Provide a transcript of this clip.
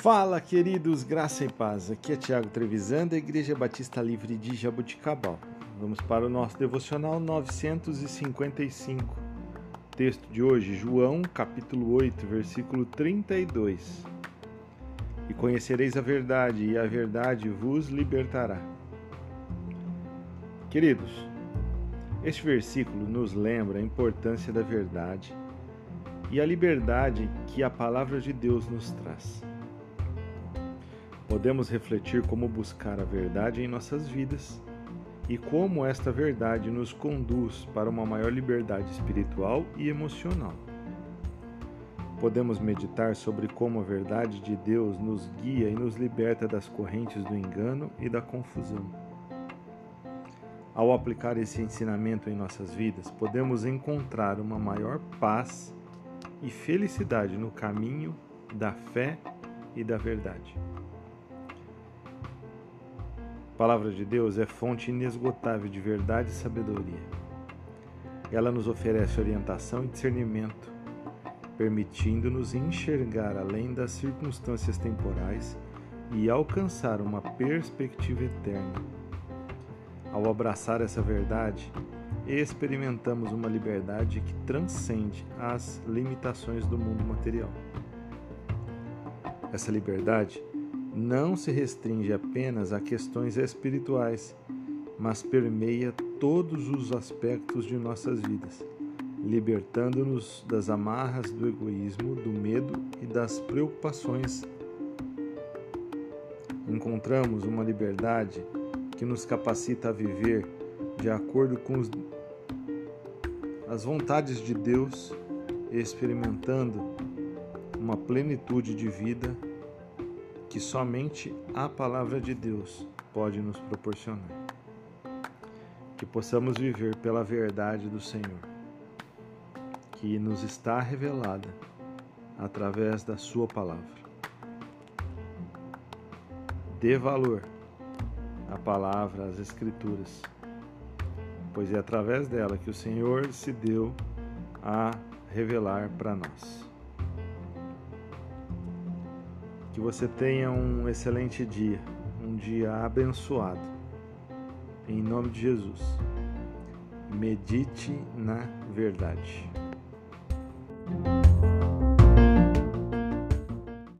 Fala, queridos, graça e paz. Aqui é Tiago Trevisan, da Igreja Batista Livre de Jabuticabal. Vamos para o nosso devocional 955. Texto de hoje, João, capítulo 8, versículo 32. E conhecereis a verdade, e a verdade vos libertará. Queridos, este versículo nos lembra a importância da verdade e a liberdade que a palavra de Deus nos traz. Podemos refletir como buscar a verdade em nossas vidas e como esta verdade nos conduz para uma maior liberdade espiritual e emocional. Podemos meditar sobre como a verdade de Deus nos guia e nos liberta das correntes do engano e da confusão. Ao aplicar esse ensinamento em nossas vidas, podemos encontrar uma maior paz e felicidade no caminho da fé e da verdade. Palavra de Deus é fonte inesgotável de verdade e sabedoria. Ela nos oferece orientação e discernimento, permitindo-nos enxergar além das circunstâncias temporais e alcançar uma perspectiva eterna. Ao abraçar essa verdade, experimentamos uma liberdade que transcende as limitações do mundo material. Essa liberdade não se restringe apenas a questões espirituais, mas permeia todos os aspectos de nossas vidas, libertando-nos das amarras do egoísmo, do medo e das preocupações. Encontramos uma liberdade que nos capacita a viver de acordo com os, as vontades de Deus, experimentando uma plenitude de vida que somente a palavra de Deus pode nos proporcionar. Que possamos viver pela verdade do Senhor, que nos está revelada através da Sua palavra. Dê valor à palavra, às Escrituras, pois é através dela que o Senhor se deu a revelar para nós. Que você tenha um excelente dia, um dia abençoado. Em nome de Jesus. Medite na verdade.